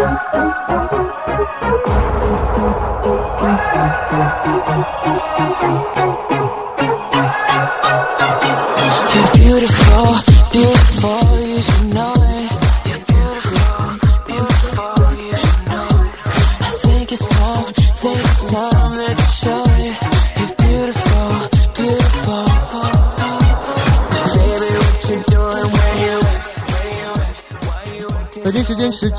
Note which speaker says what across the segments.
Speaker 1: 北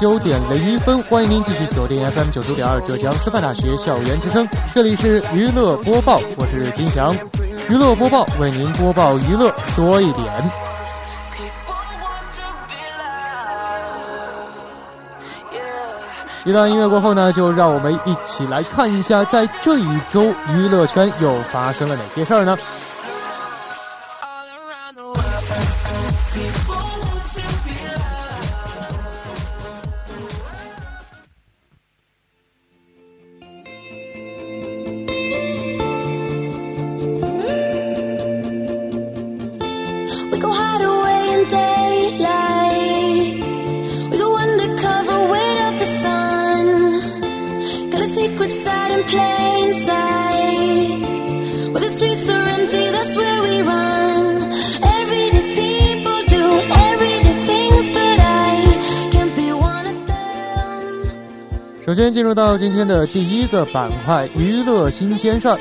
Speaker 1: 九点零一分，欢迎您继续锁定 FM 九九点二浙江师范大学校园之声，这里是娱乐播报，我是金翔。娱乐播报为您播报娱乐多一点。一段音乐过后呢，就让我们一起来看一下，在这一周娱乐圈又发生了哪些事儿呢？首先进入到今天的第一个板块——娱乐新鲜事儿。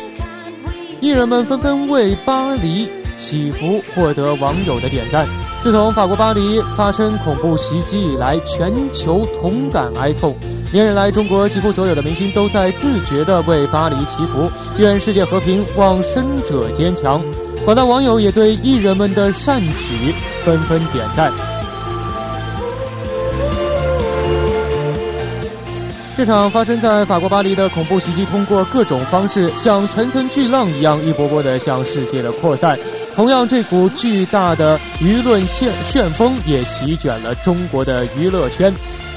Speaker 1: 艺人们纷纷为巴黎祈福，获得网友的点赞。自从法国巴黎发生恐怖袭击以来，全球同感哀痛。连日来，中国几乎所有的明星都在自觉地为巴黎祈福，愿世界和平，望生者坚强。广大网友也对艺人们的善举纷纷点赞。这场发生在法国巴黎的恐怖袭击，通过各种方式，像层层巨浪一样，一波波的向世界的扩散。同样，这股巨大的舆论旋旋风也席卷了中国的娱乐圈。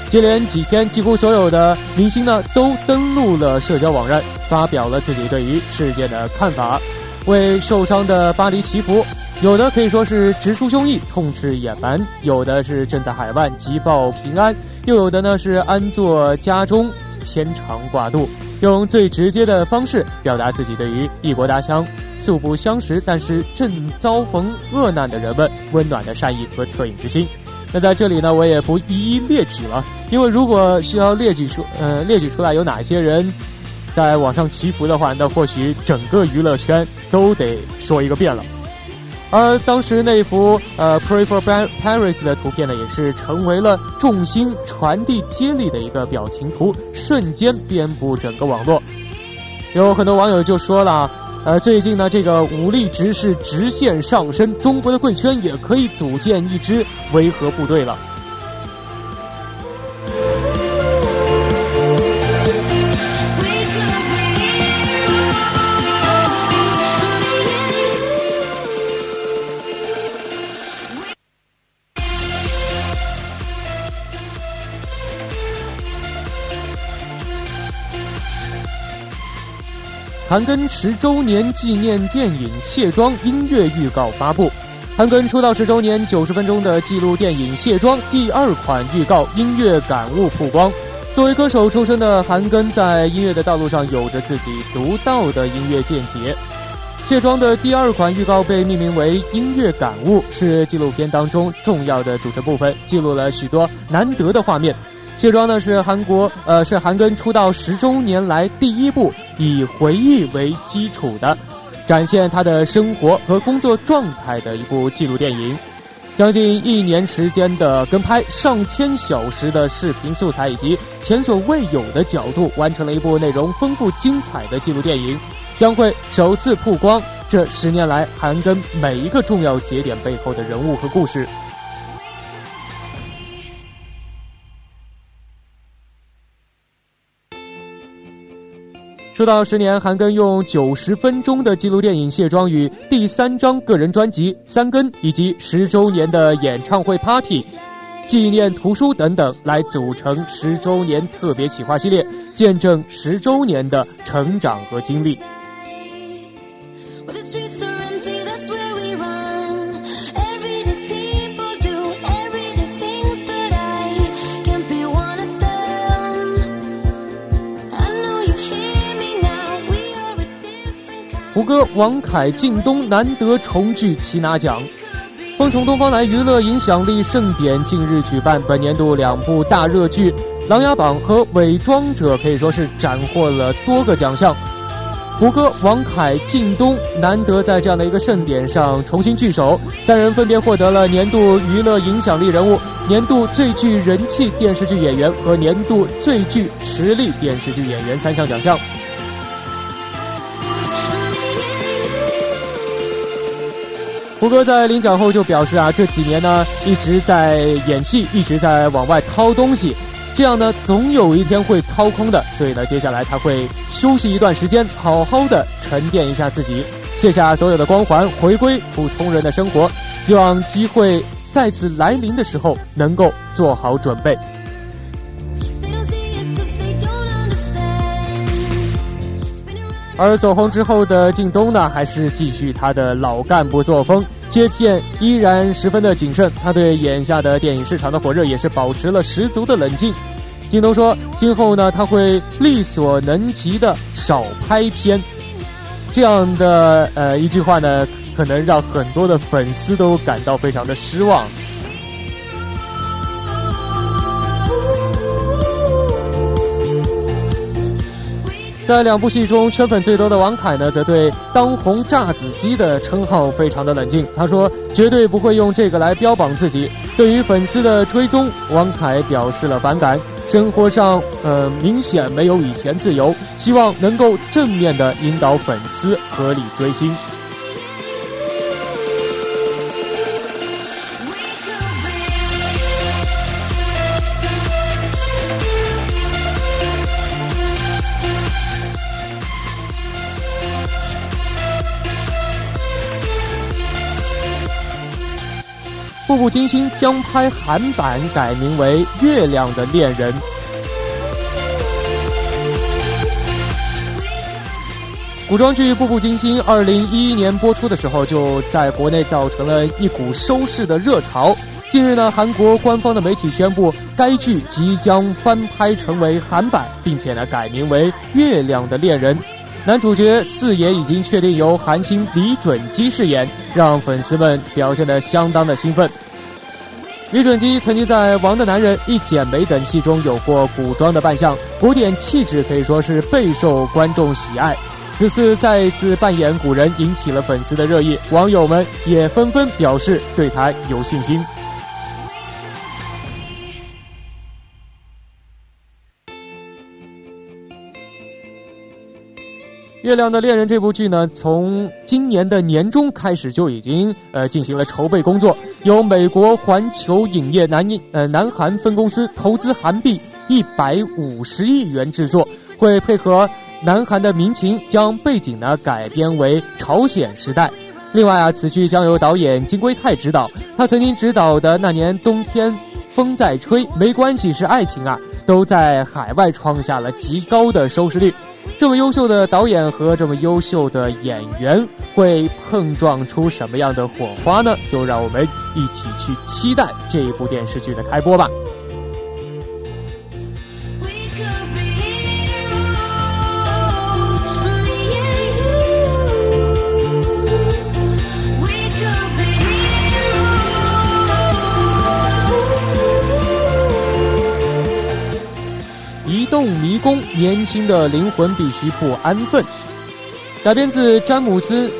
Speaker 1: 接连几天，几乎所有的明星呢，都登录了社交网站，发表了自己对于事件的看法，为受伤的巴黎祈福。有的可以说是直抒胸臆，痛斥野蛮；有的是正在海外急报平安。又有的呢是安坐家中牵肠挂肚，用最直接的方式表达自己对于异国他乡素不相识但是正遭逢恶难的人们温暖的善意和恻隐之心。那在这里呢，我也不一一列举了，因为如果需要列举出呃列举出来有哪些人在网上祈福的话，那或许整个娱乐圈都得说一个遍了。而当时那幅呃 “Pray for Paris” 的图片呢，也是成为了众星传递接力的一个表情图，瞬间遍布整个网络。有很多网友就说了，呃，最近呢，这个武力值是直线上升，中国的贵圈也可以组建一支维和部队了。韩庚十周年纪念电影《卸妆》音乐预告发布。韩庚出道十周年九十分钟的纪录电影《卸妆》第二款预告音乐感悟曝光。作为歌手出身的韩庚，在音乐的道路上有着自己独到的音乐见解。《卸妆》的第二款预告被命名为“音乐感悟”，是纪录片当中重要的组成部分，记录了许多难得的画面。卸妆呢是韩国呃是韩庚出道十周年来第一部以回忆为基础的，展现他的生活和工作状态的一部纪录电影。将近一年时间的跟拍，上千小时的视频素材以及前所未有的角度，完成了一部内容丰富精彩的纪录电影。将会首次曝光这十年来韩庚每一个重要节点背后的人物和故事。出道十年，韩庚用九十分钟的纪录电影《卸妆》与第三张个人专辑《三根》，以及十周年的演唱会 Party、纪念图书等等，来组成十周年特别企划系列，见证十周年的成长和经历。歌、王凯、靳东难得重聚齐拿奖，风从东方来娱乐影响力盛典近日举办，本年度两部大热剧《琅琊榜》和《伪装者》可以说是斩获了多个奖项。胡歌、王凯、靳东难得在这样的一个盛典上重新聚首，三人分别获得了年度娱乐影响力人物、年度最具人气电视剧演员和年度最具实力电视剧演员三项奖项。胡歌在领奖后就表示啊，这几年呢一直在演戏，一直在往外掏东西，这样呢总有一天会掏空的，所以呢接下来他会休息一段时间，好好的沉淀一下自己，卸下所有的光环，回归普通人的生活。希望机会再次来临的时候能够做好准备。而走红之后的靳东呢，还是继续他的老干部作风，接片依然十分的谨慎。他对眼下的电影市场的火热也是保持了十足的冷静。靳东说，今后呢，他会力所能及的少拍片。这样的呃一句话呢，可能让很多的粉丝都感到非常的失望。在两部戏中，圈粉最多的王凯呢，则对“当红炸子鸡”的称号非常的冷静。他说：“绝对不会用这个来标榜自己。”对于粉丝的追踪，王凯表示了反感。生活上，呃，明显没有以前自由，希望能够正面的引导粉丝合理追星。《步步惊心》将拍韩版，改名为《月亮的恋人》。古装剧《步步惊心》二零一一年播出的时候，就在国内造成了一股收视的热潮。近日呢，韩国官方的媒体宣布，该剧即将翻拍成为韩版，并且呢改名为《月亮的恋人》。男主角四爷已经确定由韩星李准基饰演，让粉丝们表现得相当的兴奋。李准基曾经在《王的男人》《一剪梅》等戏中有过古装的扮相，古典气质可以说是备受观众喜爱。此次再次扮演古人，引起了粉丝的热议，网友们也纷纷表示对他有信心。《月亮的恋人》这部剧呢，从今年的年中开始就已经呃进行了筹备工作，由美国环球影业南呃南韩分公司投资韩币一百五十亿元制作，会配合南韩的民情，将背景呢改编为朝鲜时代。另外啊，此剧将由导演金圭泰执导，他曾经执导的《那年冬天风在吹》《没关系是爱情啊》，都在海外创下了极高的收视率。这么优秀的导演和这么优秀的演员会碰撞出什么样的火花呢？就让我们一起去期待这一部电视剧的开播吧。年轻的灵魂必须不安分。改编自詹姆斯·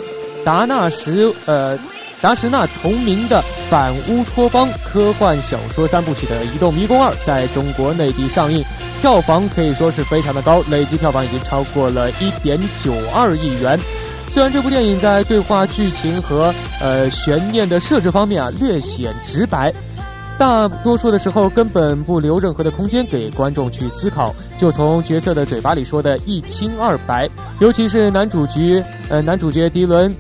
Speaker 1: 达纳什呃达什纳同名的反乌托邦科幻小说三部曲的《移动迷宫二》在中国内地上映，票房可以说是非常的高，累计票房已经超过了一点九二亿元。虽然这部电影在对话、剧情和呃悬念的设置方面啊略显直白。大多数的时候根本不留任何的空间给观众去思考，就从角色的嘴巴里说的一清二白。尤其是男主角，呃，男主角迪伦·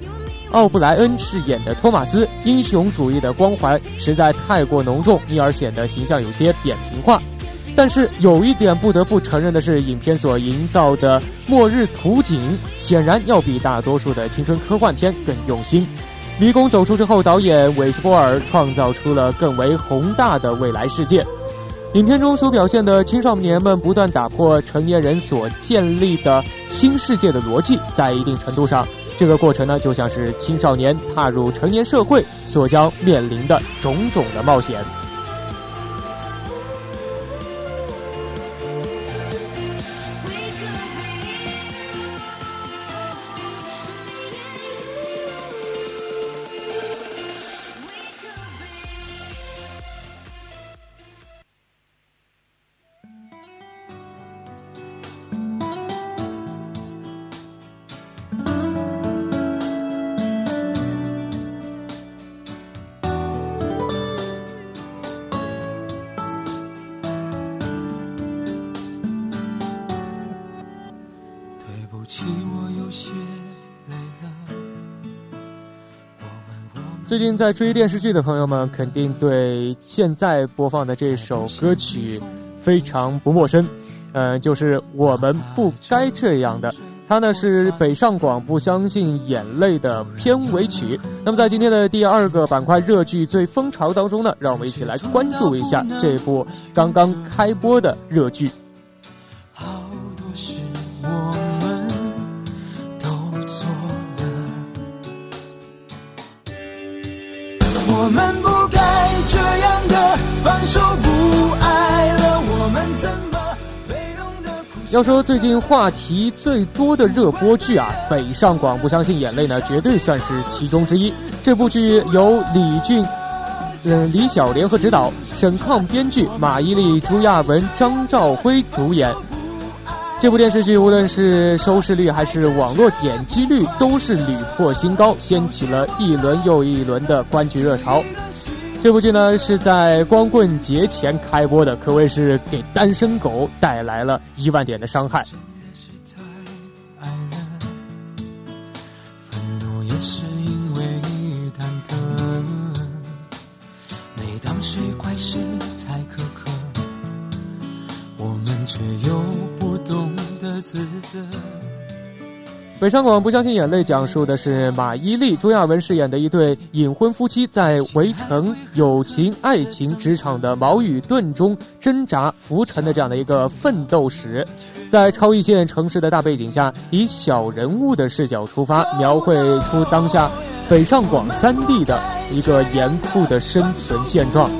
Speaker 1: 奥布莱恩饰演的托马斯，英雄主义的光环实在太过浓重，因而显得形象有些扁平化。但是有一点不得不承认的是，影片所营造的末日图景显然要比大多数的青春科幻片更用心。迷宫走出之后，导演韦斯波尔创造出了更为宏大的未来世界。影片中所表现的青少年们不断打破成年人所建立的新世界的逻辑，在一定程度上，这个过程呢，就像是青少年踏入成年社会所将面临的种种的冒险。近在追电视剧的朋友们，肯定对现在播放的这首歌曲非常不陌生。呃，就是我们不该这样的。它呢是北上广不相信眼泪的片尾曲。那么在今天的第二个板块热剧最风潮当中呢，让我们一起来关注一下这部刚刚开播的热剧。我们不该这样的放手不爱了，我们怎么被动的要说最近话题最多的热播剧啊，《北上广不相信眼泪》呢，绝对算是其中之一。这部剧由李俊、嗯李小联合执导，沈抗编剧，马伊琍、朱亚文、张兆辉主演。这部电视剧无论是收视率还是网络点击率都是屡破新高，掀起了一轮又一轮的观剧热潮。这部剧呢是在光棍节前开播的，可谓是给单身狗带来了一万点的伤害。北上广不相信眼泪，讲述的是马伊琍、朱亚文饰演的一对隐婚夫妻在围城、友情、爱情、职场的矛与盾中挣扎浮沉的这样的一个奋斗史，在超一线城市的大背景下，以小人物的视角出发，描绘出当下北上广三地的一个严酷的生存现状。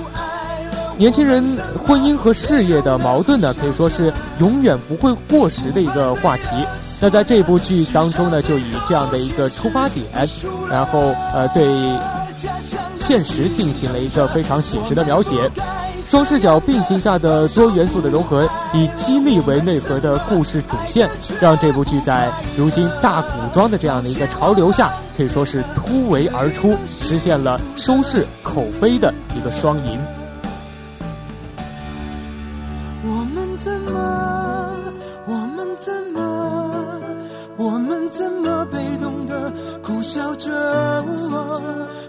Speaker 1: 年轻人婚姻和事业的矛盾呢，可以说是永远不会过时的一个话题。那在这部剧当中呢，就以这样的一个出发点，然后呃对现实进行了一个非常写实的描写。双视角并行下的多元素的融合，以激励为内核的故事主线，让这部剧在如今大古装的这样的一个潮流下，可以说是突围而出，实现了收视口碑的一个双赢。我们怎么被动的苦笑着，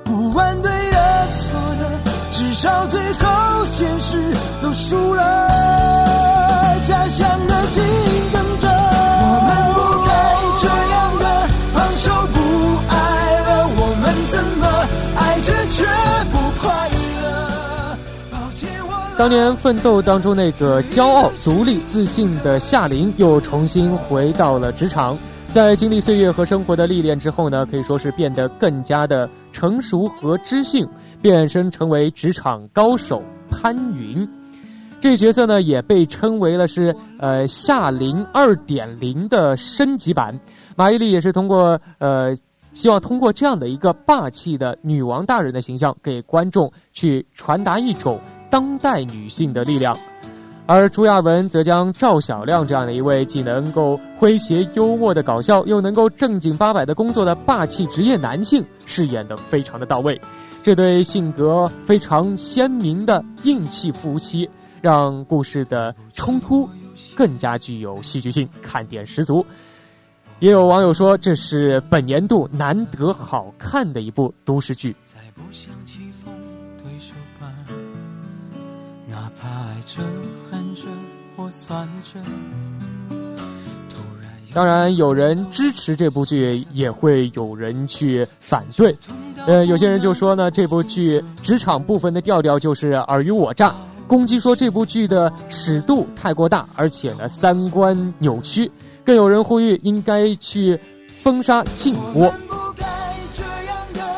Speaker 1: 不管对的错的，至少最后现实都输了。家乡的竞争者，我们不该这样的放手不爱了。我们怎么爱着却不快乐？抱歉，我当年奋斗当中那个骄傲、独立、自信的夏琳，又重新回到了职场。在经历岁月和生活的历练之后呢，可以说是变得更加的成熟和知性，变身成为职场高手潘云。这角色呢，也被称为了是呃夏琳二点零的升级版。马伊琍也是通过呃希望通过这样的一个霸气的女王大人的形象，给观众去传达一种当代女性的力量。而朱亚文则将赵小亮这样的一位既能够诙谐幽默的搞笑，又能够正经八百的工作的霸气职业男性饰演的非常的到位。这对性格非常鲜明的硬气夫妻，让故事的冲突更加具有戏剧性，看点十足。也有网友说，这是本年度难得好看的一部都市剧。哪怕爱着恨着或算着当然，有人支持这部剧，也会有人去反对。呃，有些人就说呢，这部剧职场部分的调调就是尔虞我诈，攻击说这部剧的尺度太过大，而且呢三观扭曲。更有人呼吁应该去封杀禁播。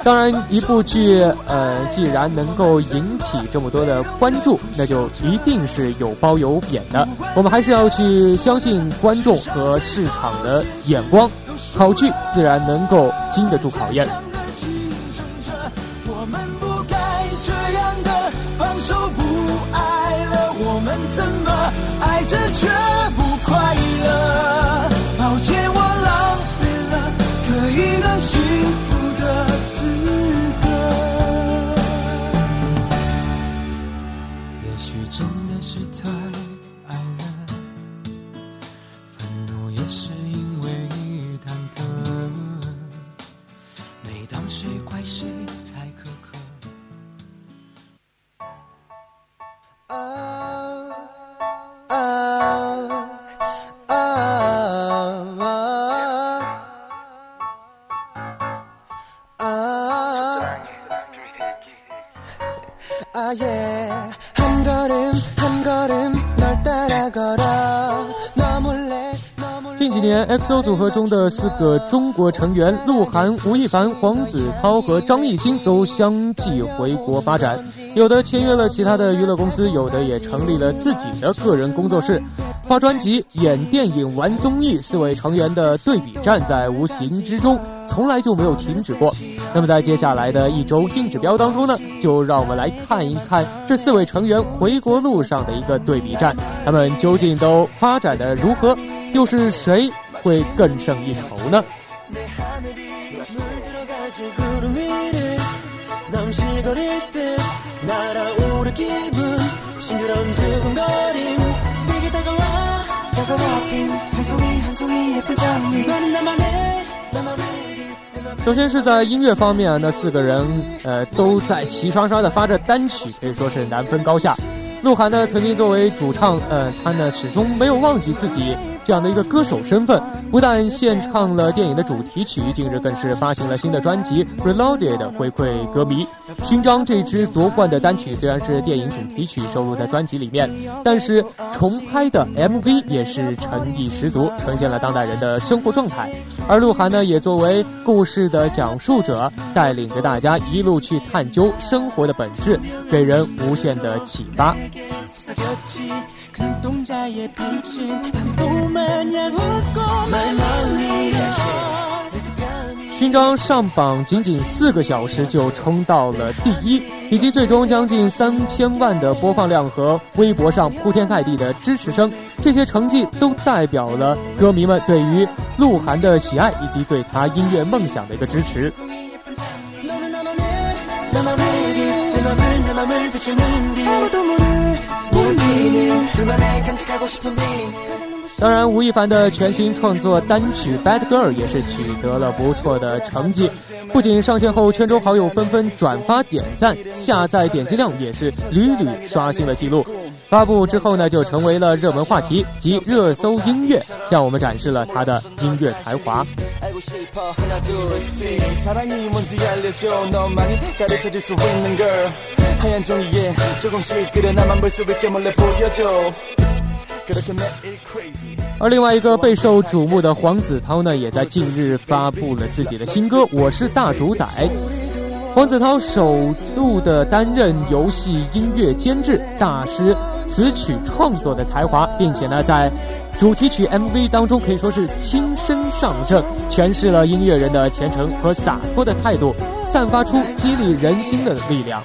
Speaker 1: 当然，一部剧，呃，既然能够引起这么多的关注，那就一定是有褒有贬的。我们还是要去相信观众和市场的眼光，好剧自然能够经得住考验。我们不该这样的放手不爱了，我们怎么爱着却不快乐？抱歉，我几年，XO 组合中的四个中国成员鹿晗、吴亦凡、黄子韬和张艺兴都相继回国发展，有的签约了其他的娱乐公司，有的也成立了自己的个人工作室。发专辑、演电影、玩综艺，四位成员的对比战在无形之中从来就没有停止过。那么在接下来的一周硬指标当中呢，就让我们来看一看这四位成员回国路上的一个对比战，他们究竟都发展的如何，又是谁会更胜一筹呢？首先是在音乐方面啊，那四个人呃都在齐刷刷的发着单曲，可以说是难分高下。鹿晗呢，曾经作为主唱，呃，他呢始终没有忘记自己。这样的一个歌手身份，不但献唱了电影的主题曲，近日更是发行了新的专辑《Reloaded》回馈歌迷。勋章这支夺冠的单曲虽然是电影主题曲收录在专辑里面，但是重拍的 MV 也是诚意十足，呈现了当代人的生活状态。而鹿晗呢，也作为故事的讲述者，带领着大家一路去探究生活的本质，给人无限的启发。勋章上榜仅仅四个小时就冲到了第一，以及最终将近三千万的播放量和微博上铺天盖地的支持声，这些成绩都代表了歌迷们对于鹿晗的喜爱以及对他音乐梦想的一个支持。当然，吴亦凡的全新创作单曲《Bad Girl》也是取得了不错的成绩，不仅上线后圈中好友纷纷转发点赞，下载点击量也是屡屡刷新了记录。发布之后呢，就成为了热门话题及热搜音乐，向我们展示了他的音乐才华。而另外一个备受瞩目的黄子韬呢，也在近日发布了自己的新歌《我是大主宰》。黄子韬首度的担任游戏音乐监制、大师词曲创作的才华，并且呢，在主题曲 MV 当中可以说是亲身上阵，诠释了音乐人的虔诚和洒脱的态度，散发出激励人心的力量。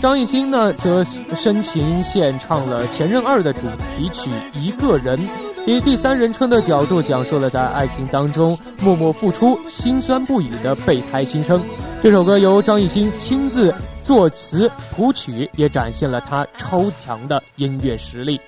Speaker 1: 张艺兴呢，则深情献唱了《前任二》的主题曲《一个人》，以第三人称的角度讲述了在爱情当中默默付出、心酸不已的备胎心声。这首歌由张艺兴亲自作词谱曲，也展现了他超强的音乐实力。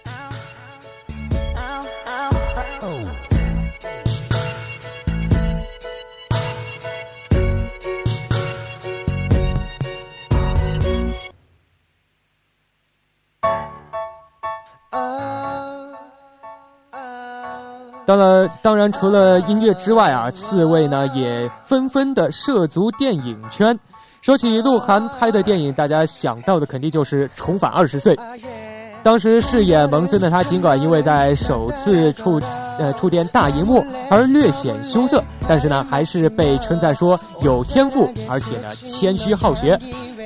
Speaker 1: 当然，当然，除了音乐之外啊，四位呢也纷纷的涉足电影圈。说起鹿晗拍的电影，大家想到的肯定就是《重返二十岁》。当时饰演蒙森的他，尽管因为在首次触呃触电大荧幕而略显羞涩，但是呢，还是被称赞说有天赋，而且呢谦虚好学。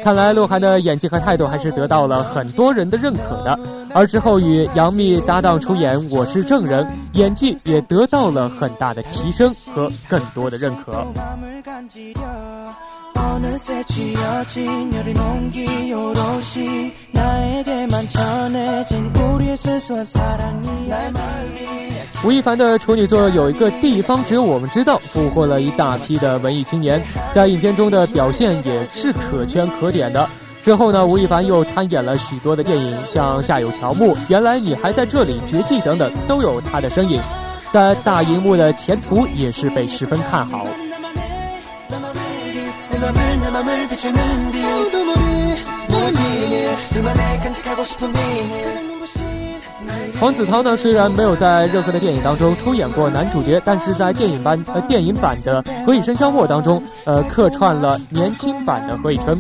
Speaker 1: 看来鹿晗的演技和态度还是得到了很多人的认可的。而之后与杨幂搭档出演《我是证人》，演技也得到了很大的提升和更多的认可。吴亦凡的处女作有一个地方只有我们知道，俘获了一大批的文艺青年，在影片中的表现也是可圈可点的。之后呢，吴亦凡又参演了许多的电影，像《夏有乔木》《原来你还在这里》《绝技》等等，都有他的身影，在大荧幕的前途也是被十分看好。黄子韬呢，虽然没有在任何的电影当中出演过男主角，但是在电影版呃电影版的《何以笙箫默》当中，呃客串了年轻版的何以琛，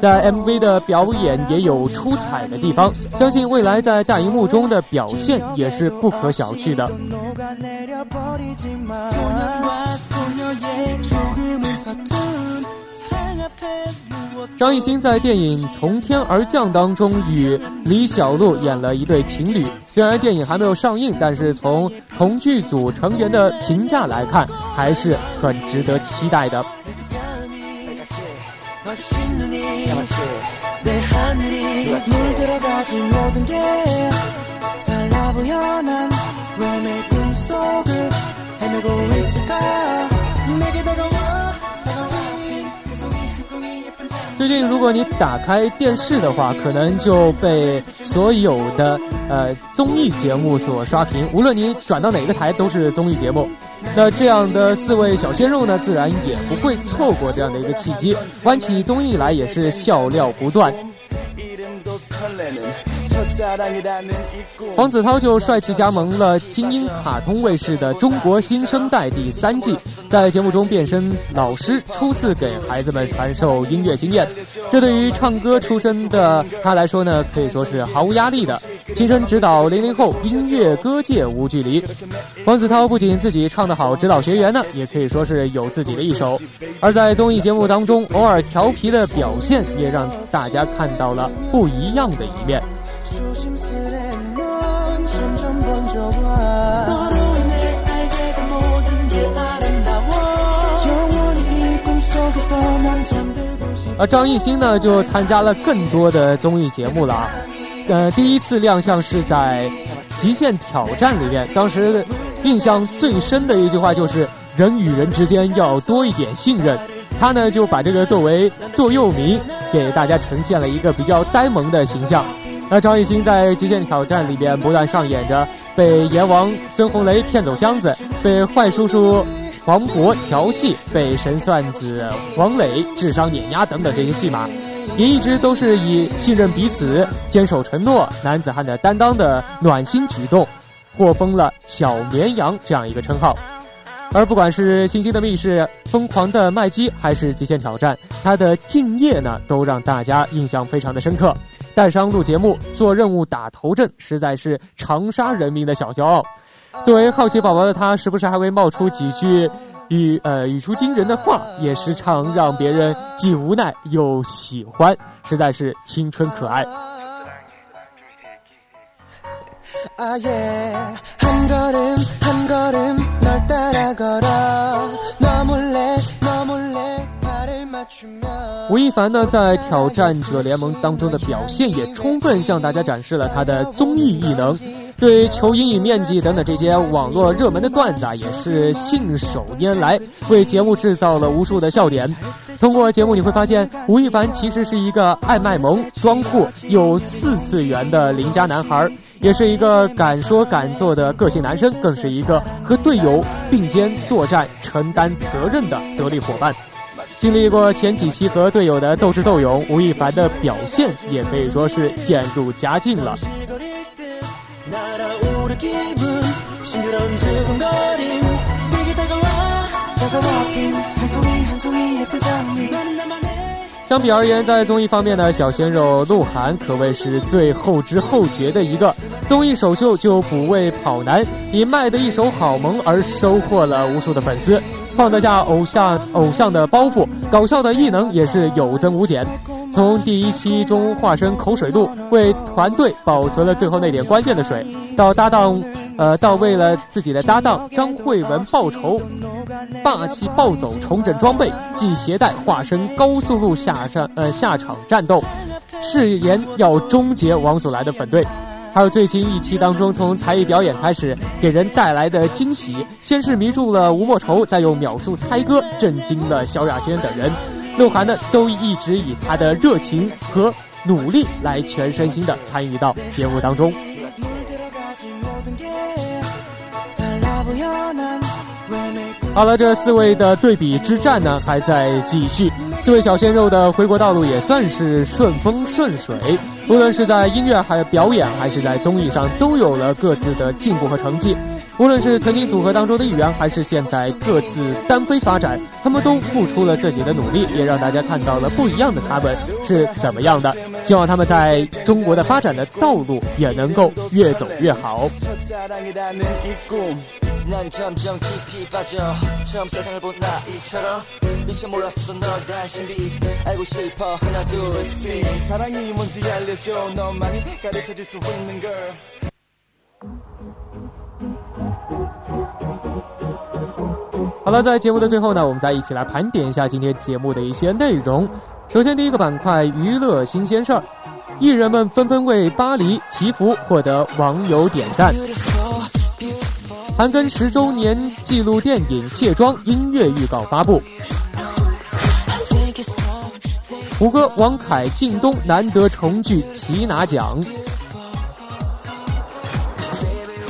Speaker 1: 在 MV 的表演也有出彩的地方，相信未来在大荧幕中的表现也是不可小觑的。张艺兴在电影《从天而降》当中与李小璐演了一对情侣。虽然电影还没有上映，但是从同剧组成员的评价来看，还是很值得期待的。最近，如果你打开电视的话，可能就被所有的呃综艺节目所刷屏。无论你转到哪个台，都是综艺节目。那这样的四位小鲜肉呢，自然也不会错过这样的一个契机，玩起综艺来也是笑料不断。黄子韬就帅气加盟了精英卡通卫视的《中国新生代》第三季，在节目中变身老师，初次给孩子们传授音乐经验。这对于唱歌出身的他来说呢，可以说是毫无压力的。亲身指导零零后音乐歌界无距离。黄子韬不仅自己唱得好，指导学员呢，也可以说是有自己的一手。而在综艺节目当中，偶尔调皮的表现，也让大家看到了不一样的一面。而张艺兴呢，就参加了更多的综艺节目了啊。呃，第一次亮相是在《极限挑战》里面，当时印象最深的一句话就是“人与人之间要多一点信任”。他呢就把这个作为座右铭，给大家呈现了一个比较呆萌的形象。那张艺兴在《极限挑战》里边不断上演着被阎王孙红雷骗走箱子，被坏叔叔。黄渤调戏被神算子王磊智商碾压等等这些戏码，也一直都是以信任彼此、坚守承诺、男子汉的担当的暖心举动，获封了“小绵羊”这样一个称号。而不管是星星的密室、疯狂的麦基，还是极限挑战，他的敬业呢，都让大家印象非常的深刻。带伤录节目、做任务、打头阵，实在是长沙人民的小骄傲。作为好奇宝宝的他，时不时还会冒出几句语呃语出惊人的话，也时常让别人既无奈又喜欢，实在是青春可爱。吴亦凡呢，在挑战者联盟当中的表现，也充分向大家展示了他的综艺艺能。对求阴影面积等等这些网络热门的段子啊，也是信手拈来，为节目制造了无数的笑点。通过节目你会发现，吴亦凡其实是一个爱卖萌、装酷又四次元的邻家男孩，也是一个敢说敢做的个性男生，更是一个和队友并肩作战、承担责任的得力伙伴。经历过前几期和队友的斗智斗勇，吴亦凡的表现也可以说是渐入佳境了。相比而言，在综艺方面呢，小鲜肉鹿晗可谓是最后知后觉的一个。综艺首秀就补位跑男，以卖的一手好萌而收获了无数的粉丝。放得下偶像偶像的包袱，搞笑的异能也是有增无减。从第一期中化身口水鹿，为团队保存了最后那点关键的水，到搭档，呃，到为了自己的搭档张慧雯报仇，霸气暴走重整装备，系鞋带化身高速路下战，呃下场战斗，誓言要终结王祖蓝的粉队。还有最新一期当中，从才艺表演开始给人带来的惊喜，先是迷住了吴莫愁，再用秒速猜歌震惊了萧亚轩等人。鹿晗呢，都一直以他的热情和努力来全身心的参与到节目当中。好了，这四位的对比之战呢，还在继续。四位小鲜肉的回国道路也算是顺风顺水，无论是在音乐、还有表演，还是在综艺上，都有了各自的进步和成绩。无论是曾经组合当中的一员，还是现在各自单飞发展，他们都付出了自己的努力，也让大家看到了不一样的他们是怎么样的。希望他们在中国的发展的道路也能够越走越好。好了，在节目的最后呢，我们再一起来盘点一下今天节目的一些内容。首先，第一个板块娱乐新鲜事儿，艺人们纷纷为巴黎祈福，获得网友点赞。韩庚十周年纪录电影《卸妆》音乐预告发布。胡歌、王凯、靳东难得重聚，齐拿奖。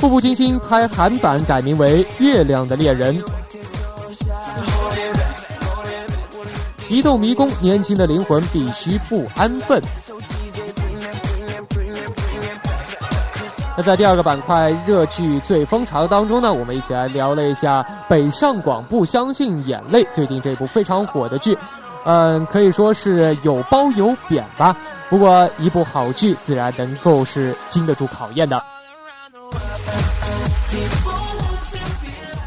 Speaker 1: 步步惊心拍韩版改名为《月亮的恋人》。移动迷宫，年轻的灵魂必须不安分。那在第二个板块热剧最风潮当中呢，我们一起来聊了一下《北上广不相信眼泪》，最近这部非常火的剧，嗯，可以说是有褒有贬吧。不过一部好剧自然能够是经得住考验的。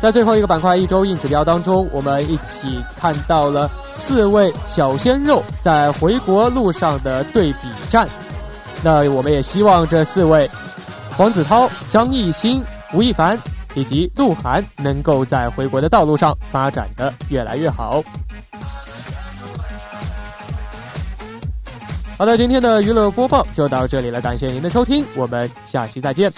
Speaker 1: 在最后一个板块一周硬指标当中，我们一起看到了四位小鲜肉在回国路上的对比战。那我们也希望这四位黄子韬、张艺兴、吴亦凡以及鹿晗能够在回国的道路上发展的越来越好。好的，今天的娱乐播报就到这里了，感谢您的收听，我们下期再见。